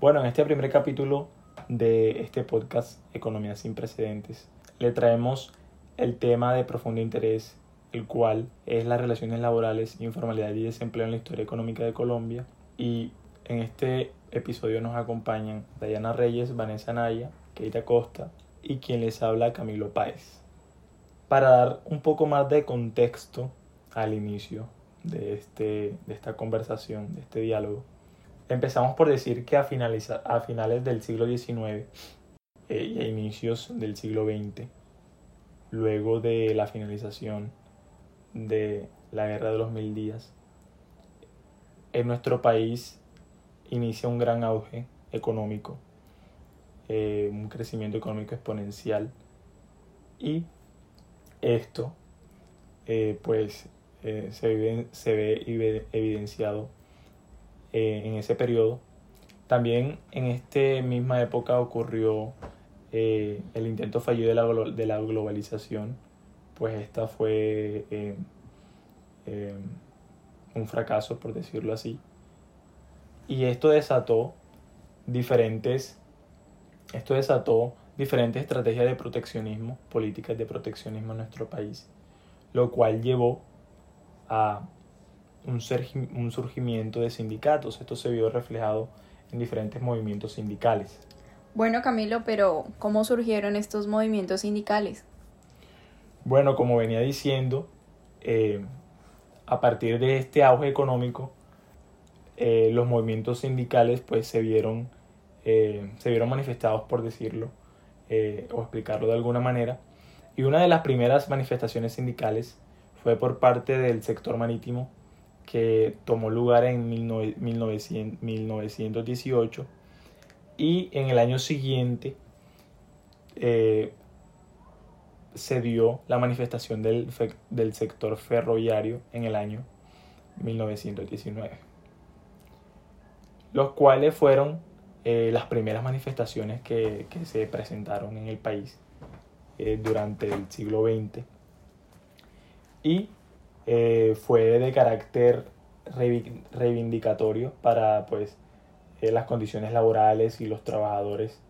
Bueno, en este primer capítulo de este podcast Economía sin precedentes, le traemos el tema de profundo interés, el cual es las relaciones laborales, informalidad y desempleo en la historia económica de Colombia. Y en este episodio nos acompañan Dayana Reyes, Vanessa Naya, Keita Costa y quien les habla Camilo Páez. Para dar un poco más de contexto al inicio de, este, de esta conversación, de este diálogo, empezamos por decir que a, a finales del siglo XIX eh, y a inicios del siglo XX, luego de la finalización de la Guerra de los Mil Días, en nuestro país inicia un gran auge económico, eh, un crecimiento económico exponencial y esto eh, pues se, se, ve evidenciado en ese periodo. También en esta misma época ocurrió el intento fallido de la, de la globalización, pues esta fue un fracaso, por decirlo así. Y esto desató diferentes, esto desató diferentes estrategias de proteccionismo, políticas de proteccionismo en nuestro país, lo cual llevó a un, un surgimiento de sindicatos. Esto se vio reflejado en diferentes movimientos sindicales. Bueno, Camilo, pero ¿cómo surgieron estos movimientos sindicales? Bueno, como venía diciendo, eh, a partir de este auge económico, eh, los movimientos sindicales pues se vieron, eh, se vieron manifestados, por decirlo, o explicarlo de alguna manera. Y una de las primeras manifestaciones sindicales fue por parte del sector marítimo que tomó lugar en 1918 y en el año siguiente se dio la manifestación del, del sector ferroviario en el año 1919, los cuales fueron eh, las primeras manifestaciones que, que, se presentaron en el país eh, durante el siglo XX y eh, fue de carácter reivindicatorio para pues las condiciones laborales y los trabajadores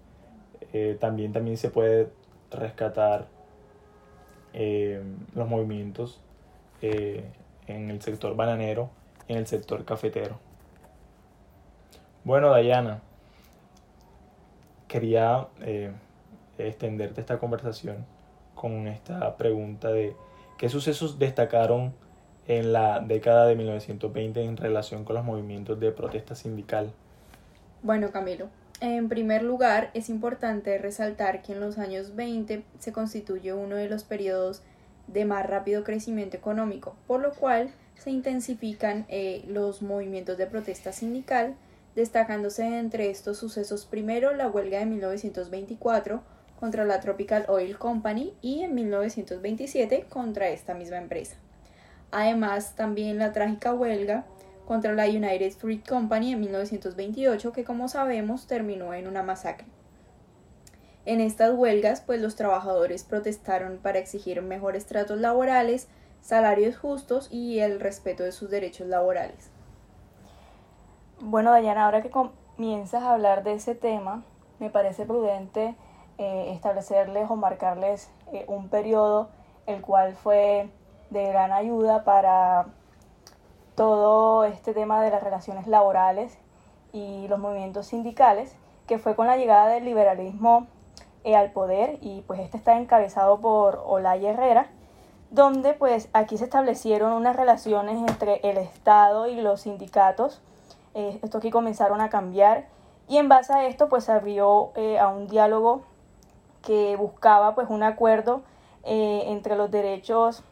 también también se puede rescatar eh, los movimientos eh, en el sector bananero y en el sector cafetero. Bueno, Dayana, quería eh, extenderte esta conversación con esta pregunta de qué sucesos destacaron en la década de 1920 en relación con los movimientos de protesta sindical. Bueno, Camilo, en primer lugar, es importante resaltar que en los años 20 se constituye uno de los periodos de más rápido crecimiento económico, por lo cual se intensifican eh, los movimientos de protesta sindical, destacándose entre estos sucesos primero la huelga de 1924 contra la Tropical Oil Company y en 1927 contra esta misma empresa. Además, también la trágica huelga contra la United Fruit Company en 1928 que como sabemos terminó en una masacre. En estas huelgas, pues los trabajadores protestaron para exigir mejores tratos laborales, salarios justos y el respeto de sus derechos laborales. Bueno, Dayana, ahora que comienzas a hablar de ese tema, me parece prudente eh, establecerles o marcarles eh, un periodo el cual fue de gran ayuda para todo este tema de las relaciones laborales y los movimientos sindicales, que fue con la llegada del liberalismo eh, al poder y pues este está encabezado por Olaya Herrera, donde pues aquí se establecieron unas relaciones entre el Estado y los sindicatos, eh, esto aquí comenzaron a cambiar y en base a esto pues se abrió eh, a un diálogo que buscaba pues un acuerdo entre los derechos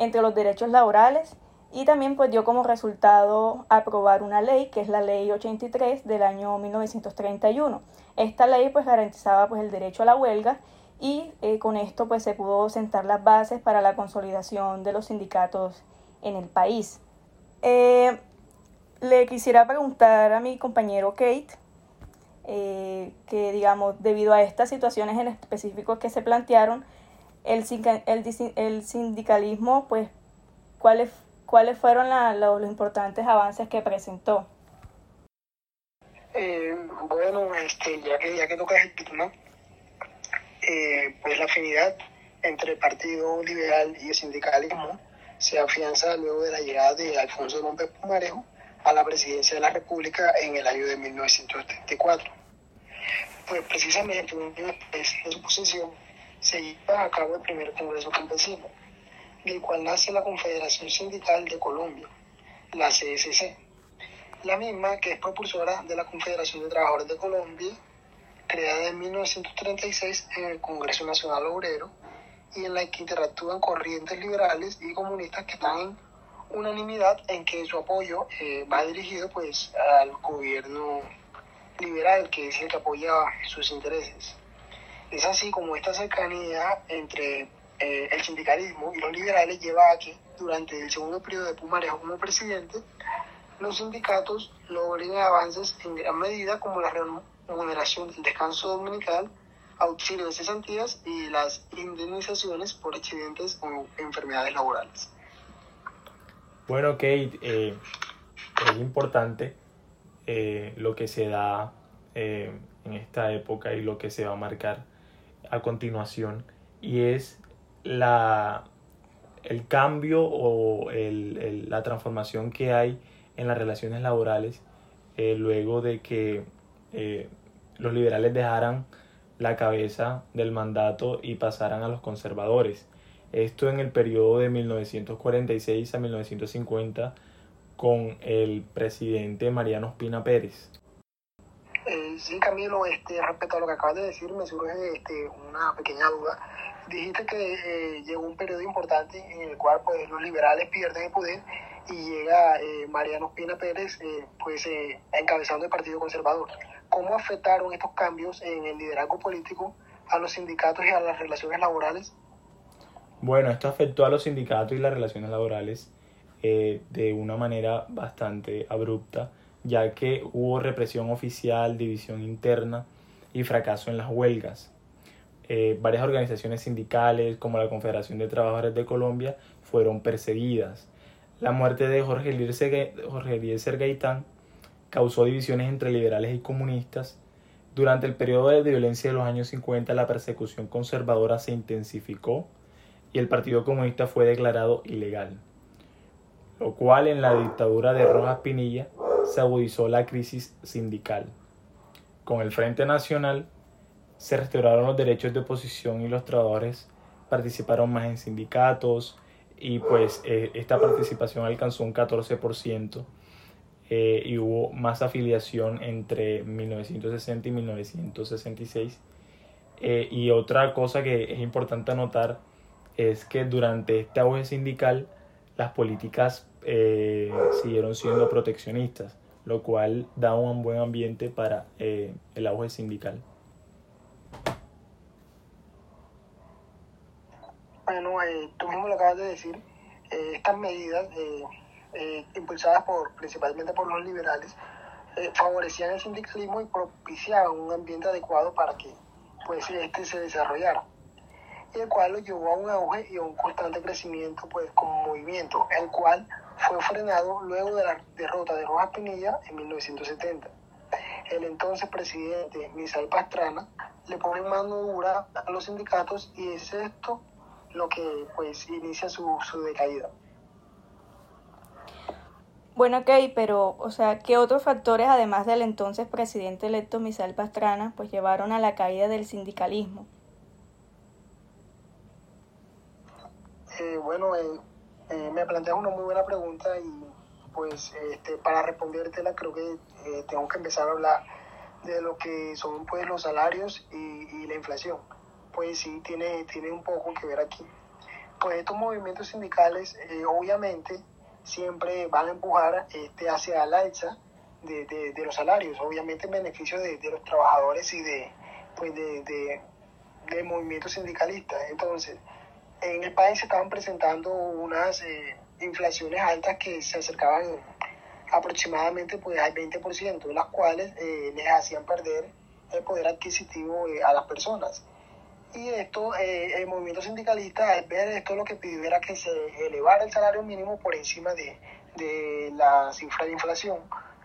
entre los derechos laborales y también pues dio como resultado aprobar una ley que es la ley 83 del año 1931. Esta ley pues garantizaba pues el derecho a la huelga y eh, con esto pues se pudo sentar las bases para la consolidación de los sindicatos en el país. Eh, le quisiera preguntar a mi compañero Kate eh, que digamos debido a estas situaciones en específico que se plantearon el, el, el sindicalismo pues cuáles ¿Cuáles fueron los, importantes avances que presentó? Eh, bueno, este, ya que ya que tocas el tema, eh, pues la afinidad entre el Partido Liberal y el sindicalismo se afianza luego de la llegada de Alfonso López Pumarejo a la presidencia de la República en el año de 1974. Pues precisamente un año después de su posesión se lleva a cabo el primer Congreso Campesino, del cual nace la Confederación Sindical de Colombia, la CSC, la misma que es propulsora de la Confederación de Trabajadores de Colombia, creada en 1936 en el Congreso Nacional Obrero y en la que interactúan corrientes liberales y comunistas que están unanimidad en que su apoyo eh, va dirigido pues al gobierno liberal que es el que apoya sus intereses. Es así como esta cercanía entre eh, el sindicalismo y los liberales lleva a que durante el segundo periodo de Pumarejo como presidente, los sindicatos logren avances en gran medida como la remuneración del descanso dominical, auxilio de cesantías y las indemnizaciones por accidentes o enfermedades laborales. Bueno, Kate, eh, es importante eh, lo que se da en esta época y lo que se va a marcar a continuación y es la, el cambio o el, el, la transformación que hay en las relaciones laborales luego de que los liberales dejaran la cabeza del mandato y pasaran a los conservadores. Esto en el periodo de 1946 a 1950 con el presidente Mariano Espina Pérez. Eh, sí, Camilo, este, respecto a lo que acabas de decir, me surge este, una pequeña duda. Dijiste que eh, llegó un periodo importante en el cual pues, los liberales pierden el poder y llega eh, Mariano Espina Pérez eh, pues, eh, encabezando el Partido Conservador. ¿Cómo afectaron estos cambios en el liderazgo político a los sindicatos y a las relaciones laborales? Bueno, esto afectó a los sindicatos y las relaciones laborales de una manera bastante abrupta, ya que hubo represión oficial, división interna y fracaso en las huelgas. Eh, varias organizaciones sindicales, como la Confederación de Trabajadores de Colombia, fueron perseguidas. La muerte de Jorge Eliezer Gaitán causó divisiones entre liberales y comunistas. Durante el periodo de violencia de los años 50, la persecución conservadora se intensificó y el Partido Comunista fue declarado ilegal, lo cual en la dictadura de Rojas Pinilla se agudizó la crisis sindical. Con el Frente Nacional se restauraron los derechos de oposición y los trabajadores participaron más en sindicatos y pues eh, esta participación alcanzó un 14% eh, y hubo más afiliación entre 1960 y 1966. Eh, y otra cosa que es importante anotar es que durante este auge sindical las políticas eh, siguieron siendo proteccionistas, lo cual da un buen ambiente para eh, el auge sindical. Bueno, eh, tú mismo lo acabas de decir, eh, estas medidas eh, impulsadas por, principalmente por los liberales favorecían el sindicalismo y propiciaban un ambiente adecuado para que pues, este se desarrollara el cual lo llevó a un auge y a un constante crecimiento pues como movimiento, el cual fue frenado luego de la derrota de Rojas Pinilla en 1970. El entonces presidente Misael Pastrana le pone mano dura a los sindicatos y es esto lo que pues inicia su, su decaída. Bueno, ok, pero, o sea, ¿qué otros factores, además del entonces presidente electo Misael Pastrana, pues llevaron a la caída del sindicalismo? Eh, bueno, eh, me planteas una muy buena pregunta y pues este, para respondértela creo que eh, tengo que empezar a hablar de lo que son pues los salarios y, y la inflación. Pues sí, tiene, tiene un poco que ver aquí. Pues estos movimientos sindicales eh, obviamente siempre van a empujar este, hacia la alza de, de, los salarios, obviamente en beneficio de, los trabajadores y de, pues de, de movimientos sindicalistas. Entonces, en el país se estaban presentando unas eh, inflaciones altas que se acercaban aproximadamente pues, al 20%, las cuales eh, les hacían perder el poder adquisitivo eh, a las personas. Y esto, el movimiento sindicalista, al ver esto, lo que pidió era que se elevara el salario mínimo por encima de, de la cifra de inflación,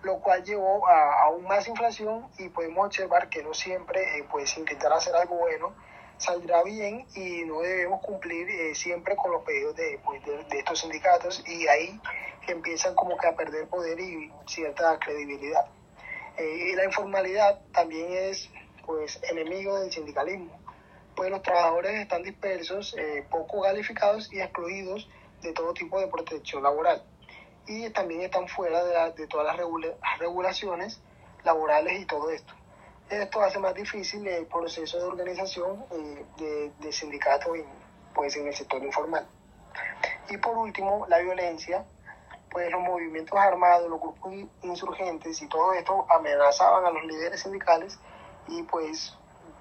lo cual llevó a aún más inflación y podemos observar que no siempre eh, pues intentar hacer algo bueno saldrá bien y no debemos cumplir eh, siempre con los pedidos pues, de, de, estos sindicatos y ahí empiezan como que a perder poder y cierta credibilidad. Eh, y la informalidad también es pues enemigo del sindicalismo, pues los trabajadores están dispersos, eh, poco calificados y excluidos de todo tipo de protección laboral. Y también están fuera de, de todas las regulaciones laborales y todo esto. Esto hace más difícil el proceso de organización eh, de, de sindicatos en, pues, en el sector informal. Y por último, la violencia, pues los movimientos armados, los grupos insurgentes y todo esto amenazaban a los líderes sindicales y pues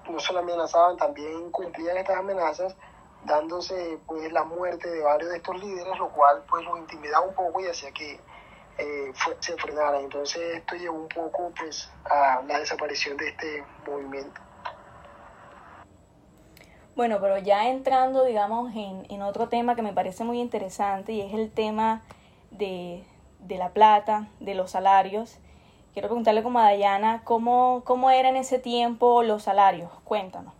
no solo amenazaban, también cumplían estas amenazas dándose pues la muerte de varios de estos líderes, lo cual pues los intimidaba un poco y hacía que eh, se frenara. Entonces esto llevó un poco pues a la desaparición de este movimiento. Bueno, pero ya entrando, digamos, en, en otro tema que me parece muy interesante y es el tema de, de la plata, de los salarios. Quiero preguntarle como a Dayana, ¿cómo, cómo eran en ese tiempo los salarios? Cuéntanos.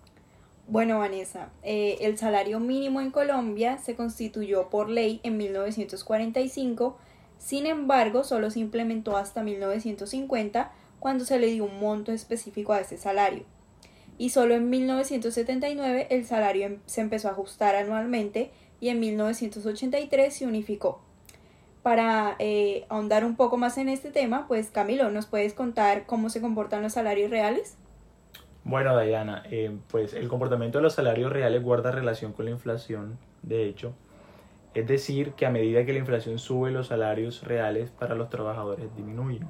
Bueno, Vanessa, eh, el salario mínimo en Colombia se constituyó por ley en 1945 sin embargo, solo se implementó hasta 1950 cuando se le dio un monto específico a ese salario. Y solo en 1979 el salario em, se empezó a ajustar anualmente y en 1983 se unificó. Para eh, ahondar un poco más en este tema, pues Camilo, ¿nos puedes contar cómo se comportan los salarios reales? Bueno, Diana, eh, pues el comportamiento de los salarios reales guarda relación con la inflación, de hecho, es decir, que a medida que la inflación sube, los salarios reales para los trabajadores disminuyen.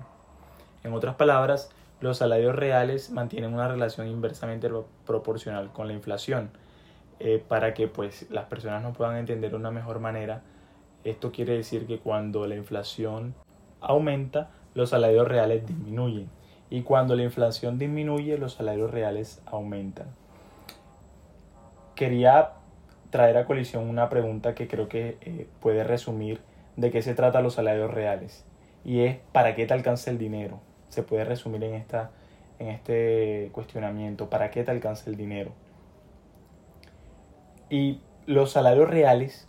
En otras palabras, los salarios reales mantienen una relación inversamente proporcional con la inflación. Eh, para que pues, las personas no puedan entender de una mejor manera, esto quiere decir que cuando la inflación aumenta, los salarios reales disminuyen. Y cuando la inflación disminuye, los salarios reales aumentan. Quería traer a colisión una pregunta que creo que eh, puede resumir de qué se trata los salarios reales. Y es, ¿para qué te alcanza el dinero? Se puede resumir en, esta, en este cuestionamiento, ¿para qué te alcanza el dinero? Y los salarios reales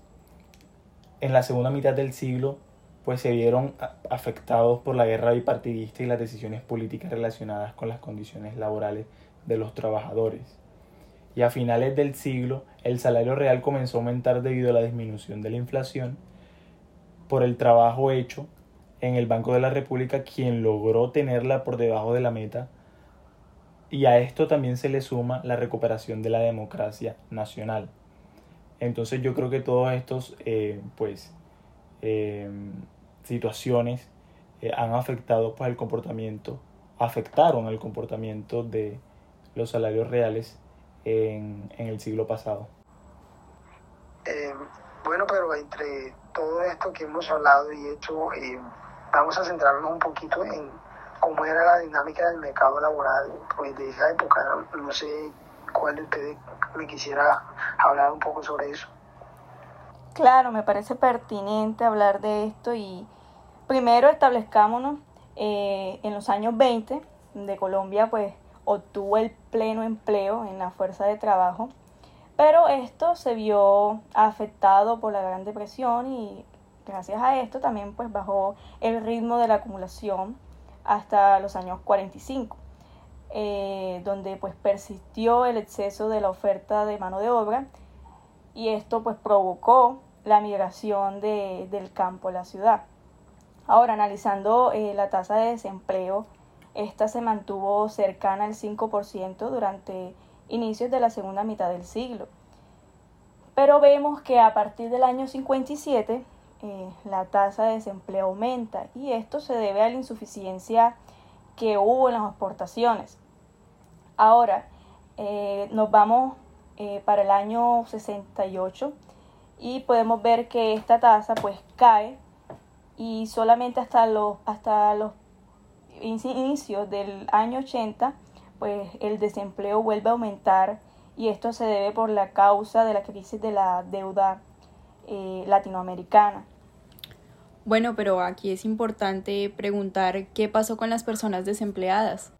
en la segunda mitad del siglo pues se vieron afectados por la guerra bipartidista y las decisiones políticas relacionadas con las condiciones laborales de los trabajadores y a finales del siglo el salario real comenzó a aumentar debido a la disminución de la inflación por el trabajo hecho en el Banco de la República, quien logró tenerla por debajo de la meta. Y a esto también se le suma la recuperación de la democracia nacional. Entonces yo creo que todos estos eh, pues, eh, situaciones eh, han afectado pues, el comportamiento, afectaron el comportamiento de los salarios reales en, el siglo pasado? Eh, bueno, pero entre todo esto que hemos hablado y hecho, eh, vamos a centrarnos un poquito en cómo era la dinámica del mercado laboral pues, de esa época. No, sé cuál de ustedes me quisiera hablar un poco sobre eso. Claro, me parece pertinente hablar de esto y primero establezcámonos eh, en los años 20 de Colombia, pues obtuvo el pleno empleo en la fuerza de trabajo, pero esto se vio afectado por la Gran Depresión y gracias a esto también pues bajó el ritmo de la acumulación hasta los años 45, eh, donde pues persistió el exceso de la oferta de mano de obra y esto pues provocó la migración de, del campo a la ciudad. Ahora, analizando eh, la tasa de desempleo esta se mantuvo cercana al 5% durante inicios de la segunda mitad del siglo. Pero vemos que a partir del año 57 eh, la tasa de desempleo aumenta y esto se debe a la insuficiencia que hubo en las exportaciones. Ahora, eh, nos vamos eh, para el año 68 y podemos ver que esta tasa pues cae y solamente hasta los, hasta los inicio del año 80, pues el desempleo vuelve a aumentar y esto se debe por la causa de la crisis de la deuda eh, latinoamericana. Bueno, pero aquí es importante preguntar qué pasó con las personas desempleadas.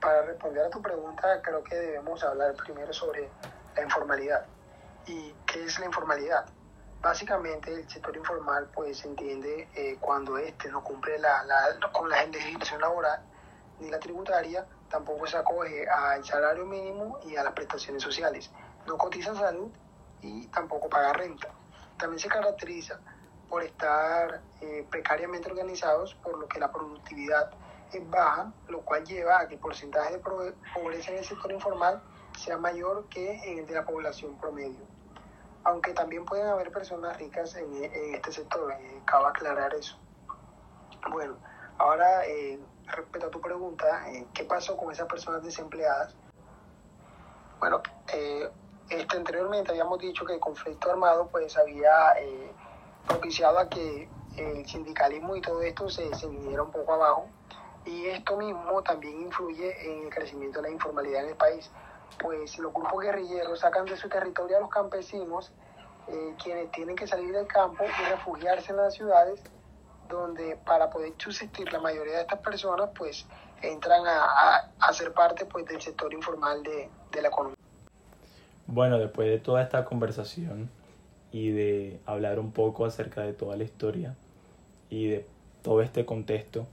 Para responder a tu pregunta, creo que debemos hablar primero sobre la informalidad. ¿Y qué es la informalidad? Básicamente el sector informal pues se entiende eh, cuando éste no cumple la, la, con la legislación laboral ni la tributaria, tampoco se acoge al salario mínimo y a las prestaciones sociales, no cotiza salud y tampoco paga renta. También se caracteriza por estar eh, precariamente organizados, por lo que la productividad es baja, lo cual lleva a que el porcentaje de pobreza en el sector informal sea mayor que en el de la población promedio. Aunque también pueden haber personas ricas en, este sector, eh, cabe aclarar eso. Bueno, ahora eh, respecto a tu pregunta, eh, ¿qué pasó con esas personas desempleadas? Bueno, eh, este, anteriormente habíamos dicho que el conflicto armado pues había eh, propiciado a que el sindicalismo y todo esto se, se viniera un poco abajo y esto mismo también influye en el crecimiento de la informalidad en el país, pues los grupos guerrilleros sacan de su territorio a los campesinos, eh, quienes tienen que salir del campo y refugiarse en las ciudades, donde para poder subsistir la mayoría de estas personas pues entran a, a, ser parte pues del sector informal de, de la economía. Bueno, después de toda esta conversación y de hablar un poco acerca de toda la historia y de todo este contexto,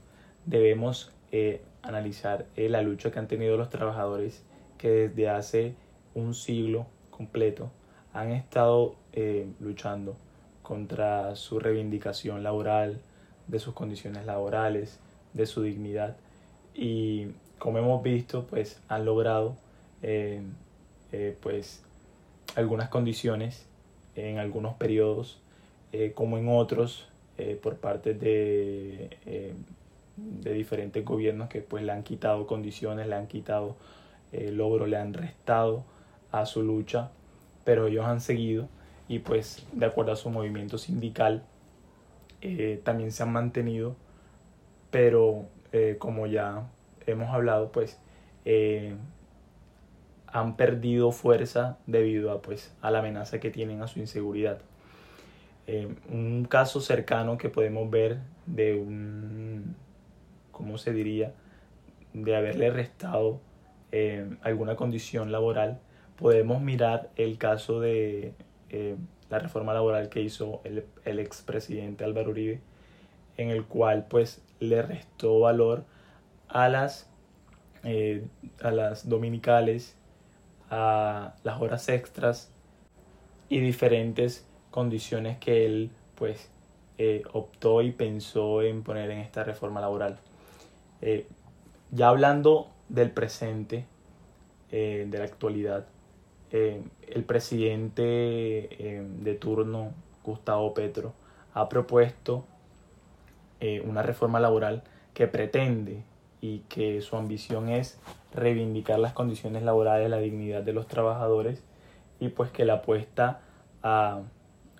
debemos eh, analizar eh, la lucha que han tenido los trabajadores que desde hace un siglo completo han estado eh, luchando contra su reivindicación laboral, de sus condiciones laborales, de su dignidad. Y como hemos visto pues han logrado pues algunas condiciones en algunos periodos como en otros por parte de de diferentes gobiernos que pues le han quitado condiciones, le han quitado eh, logro, le han restado a su lucha, pero ellos han seguido y pues de acuerdo a su movimiento sindical eh, también se han mantenido, pero eh, como ya hemos hablado pues han perdido fuerza debido a pues a la amenaza que tienen a su inseguridad. un caso cercano que podemos ver de un ¿cómo se diría?, de haberle restado eh, alguna condición laboral, podemos mirar el caso de eh, la reforma laboral que hizo el, el expresidente Álvaro Uribe, en el cual pues le restó valor a las, eh, a las dominicales, a las horas extras y diferentes condiciones que él pues optó y pensó en poner en esta reforma laboral. Eh, ya hablando del presente, eh, de la actualidad, eh, el presidente de turno, Gustavo Petro, ha propuesto una reforma laboral que pretende y que su ambición es reivindicar las condiciones laborales, la dignidad de los trabajadores y pues que la apuesta a,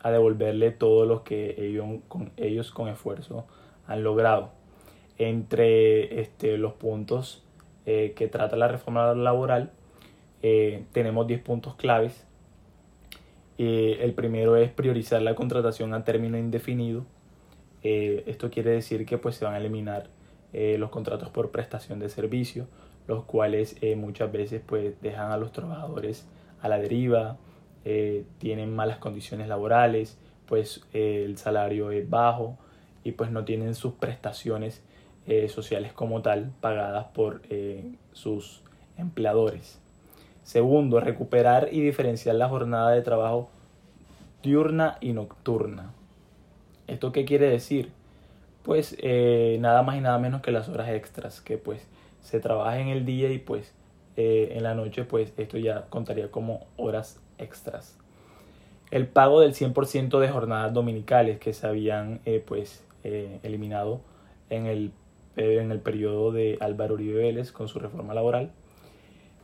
a devolverle todo lo que ellos con, ellos con esfuerzo han logrado. Entre este, los puntos eh, que trata la reforma laboral, eh, tenemos 10 puntos claves. Eh, el primero es priorizar la contratación a término indefinido. esto quiere decir que pues, se van a eliminar los contratos por prestación de servicio, los cuales muchas veces pues, dejan a los trabajadores a la deriva, tienen malas condiciones laborales, pues el salario es bajo y pues no tienen sus prestaciones eh, sociales como tal pagadas por eh, sus empleadores. Segundo, recuperar y diferenciar la jornada de trabajo diurna y nocturna. ¿Esto qué quiere decir? Pues eh, nada más y nada menos que las horas extras, que pues se trabaja en el día y pues en la noche pues esto ya contaría como horas extras. El pago del 100% de jornadas dominicales que se habían pues eliminado en el en el periodo de Álvaro Uribe Vélez con su reforma laboral.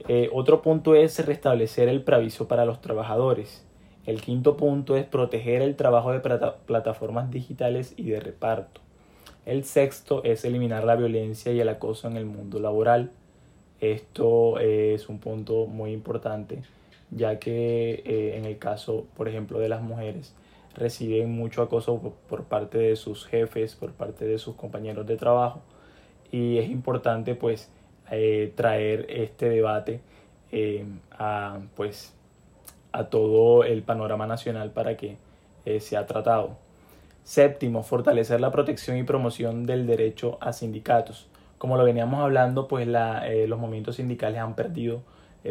Eh, otro punto es restablecer el preaviso para los trabajadores. El quinto punto es proteger el trabajo de plataformas digitales y de reparto. El sexto es eliminar la violencia y el acoso en el mundo laboral. Esto es un punto muy importante, ya que eh, en el caso, por ejemplo, de las mujeres, reciben mucho acoso por, parte de sus jefes, por parte de sus compañeros de trabajo y es importante pues eh, traer este debate eh, a pues a todo el panorama nacional para que eh, sea tratado. Séptimo, fortalecer la protección y promoción del derecho a sindicatos. Como lo veníamos hablando, pues la, los movimientos sindicales han perdido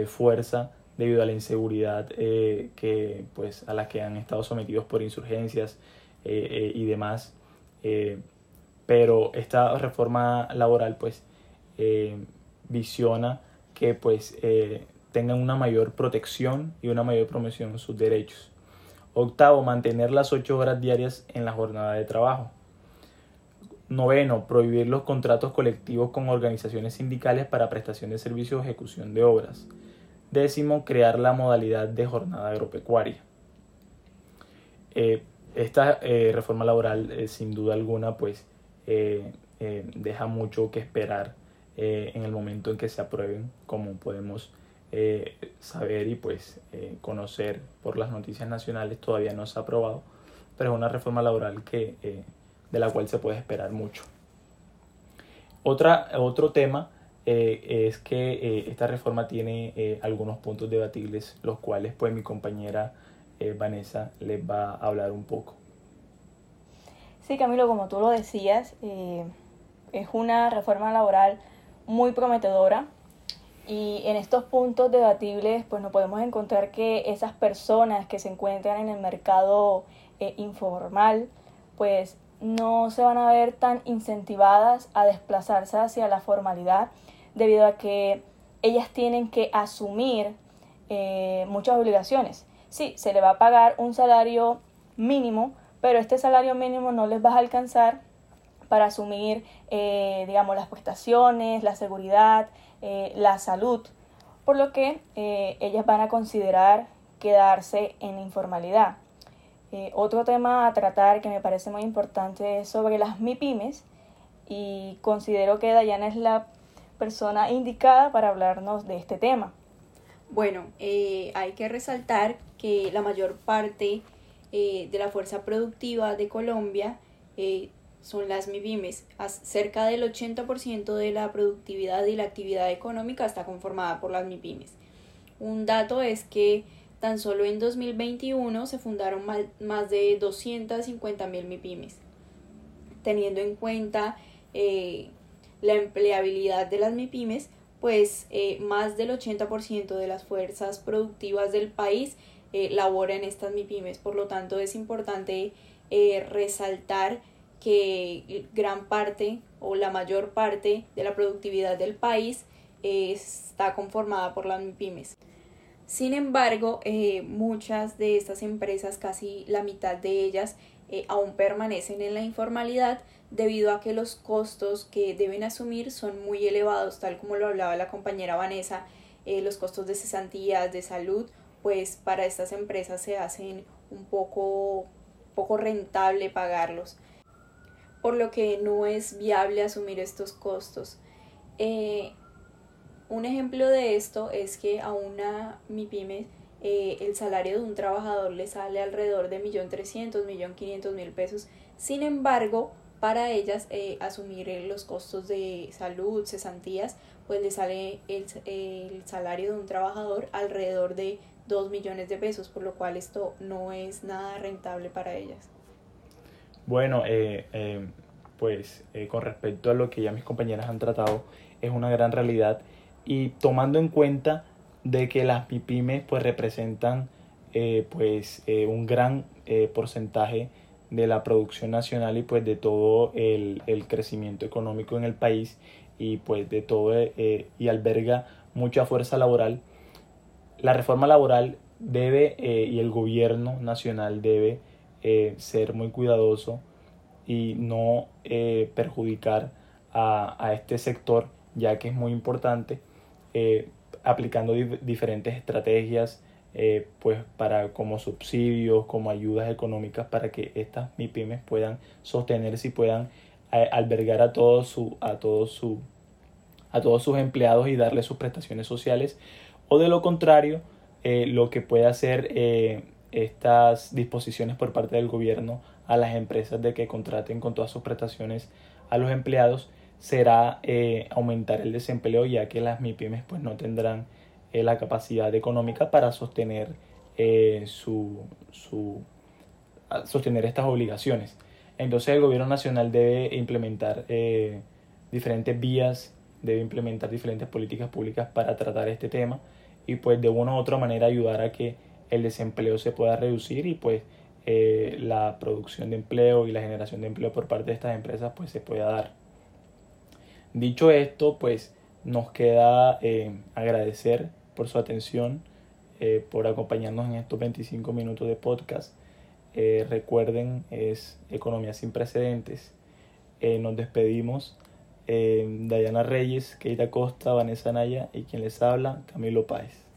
fuerza debido a la inseguridad que, pues, a la que han estado sometidos por insurgencias y demás. Pero esta reforma laboral pues visiona que pues eh, tengan una mayor protección y una mayor promoción sus derechos. Octavo, mantener las ocho horas diarias en la jornada de trabajo. Noveno, prohibir los contratos colectivos con organizaciones sindicales para prestación de servicios o ejecución de obras. Décimo, crear la modalidad de jornada agropecuaria. Eh, esta eh, reforma laboral, sin duda alguna, pues deja mucho que esperar eh, en el momento en que se aprueben, como podemos eh, saber y pues eh, conocer por las noticias nacionales, todavía no se ha aprobado, pero es una reforma laboral que, de la cual se puede esperar mucho. Otra, otro tema es que esta reforma tiene algunos puntos debatibles, los cuales pues mi compañera Vanessa les va a hablar un poco. Sí, Camilo, como tú lo decías, es una reforma laboral muy prometedora y en estos puntos debatibles pues nos podemos encontrar que esas personas que se encuentran en el mercado eh, informal pues no se van a ver tan incentivadas a desplazarse hacia la formalidad debido a que ellas tienen que asumir eh, muchas obligaciones. Sí, se le va a pagar un salario mínimo, pero este salario mínimo no les va a alcanzar para asumir, eh, digamos, las prestaciones, la seguridad, eh, la salud, por lo que eh, ellas van a considerar quedarse en informalidad. otro tema a tratar que me parece muy importante es sobre las MIPIMES y considero que Dayana es la persona indicada para hablarnos de este tema. Bueno, hay que resaltar que la mayor parte de la fuerza productiva de Colombia son las MIPIMES. Cerca del 80% de la productividad y la actividad económica está conformada por las MIPIMES. Un dato es que tan solo en 2021 se fundaron más de 250 mil MIPIMES. Teniendo en cuenta eh, la empleabilidad de las MIPIMES, pues eh, más del 80% de las fuerzas productivas del país eh, estas MIPIMES. Por lo tanto, es importante resaltar que gran parte o la mayor parte de la productividad del país está conformada por las pymes. Sin embargo, eh, muchas de estas empresas, casi la mitad de ellas, eh, aún permanecen en la informalidad debido a que los costos que deben asumir son muy elevados, tal como lo hablaba la compañera Vanessa, eh, los costos de cesantías, de salud, pues para estas empresas se hacen un poco, poco rentable pagarlos por lo que no es viable asumir estos costos. Eh, un ejemplo de esto es que a una MIPYME eh, el salario de un trabajador le sale alrededor de 1.300.000, 1.500.000 pesos. Sin embargo, para ellas eh, asumir los costos de salud, cesantías, pues le sale el, el salario de un trabajador alrededor de 2 millones de pesos, por lo cual esto no es nada rentable para ellas. Bueno, eh, eh, pues eh, con respecto a lo que ya mis compañeras han tratado, es una gran realidad y tomando en cuenta de que las MIPIMES pues representan pues un gran porcentaje de la producción nacional y pues de todo el, el crecimiento económico en el país y pues de todo y alberga mucha fuerza laboral la reforma laboral debe y el gobierno nacional debe eh, ser muy cuidadoso y no eh, perjudicar a, este sector, ya que es muy importante, eh, aplicando diferentes estrategias, pues para como subsidios, como ayudas económicas para que estas MIPIMES puedan sostenerse y puedan albergar a todos su, a todos su, a todos sus empleados y darles sus prestaciones sociales o de lo contrario lo que puede hacer estas disposiciones por parte del gobierno a las empresas de que contraten con todas sus prestaciones a los empleados será eh, aumentar el desempleo ya que las MIPIMES pues no tendrán eh, la capacidad económica para sostener eh, su, su, sostener estas obligaciones. Entonces el gobierno nacional debe implementar diferentes vías, debe implementar diferentes políticas públicas para tratar este tema y pues de una u otra manera ayudar a que el desempleo se pueda reducir y pues eh, la producción de empleo y la generación de empleo por parte de estas empresas pues se pueda dar. Dicho esto, pues nos queda eh, agradecer por su atención, eh, por acompañarnos en estos 25 minutos de podcast. recuerden, es Economía sin precedentes. nos despedimos. Dayana Reyes, Keita Costa, Vanessa Naya y quien les habla, Camilo Páez.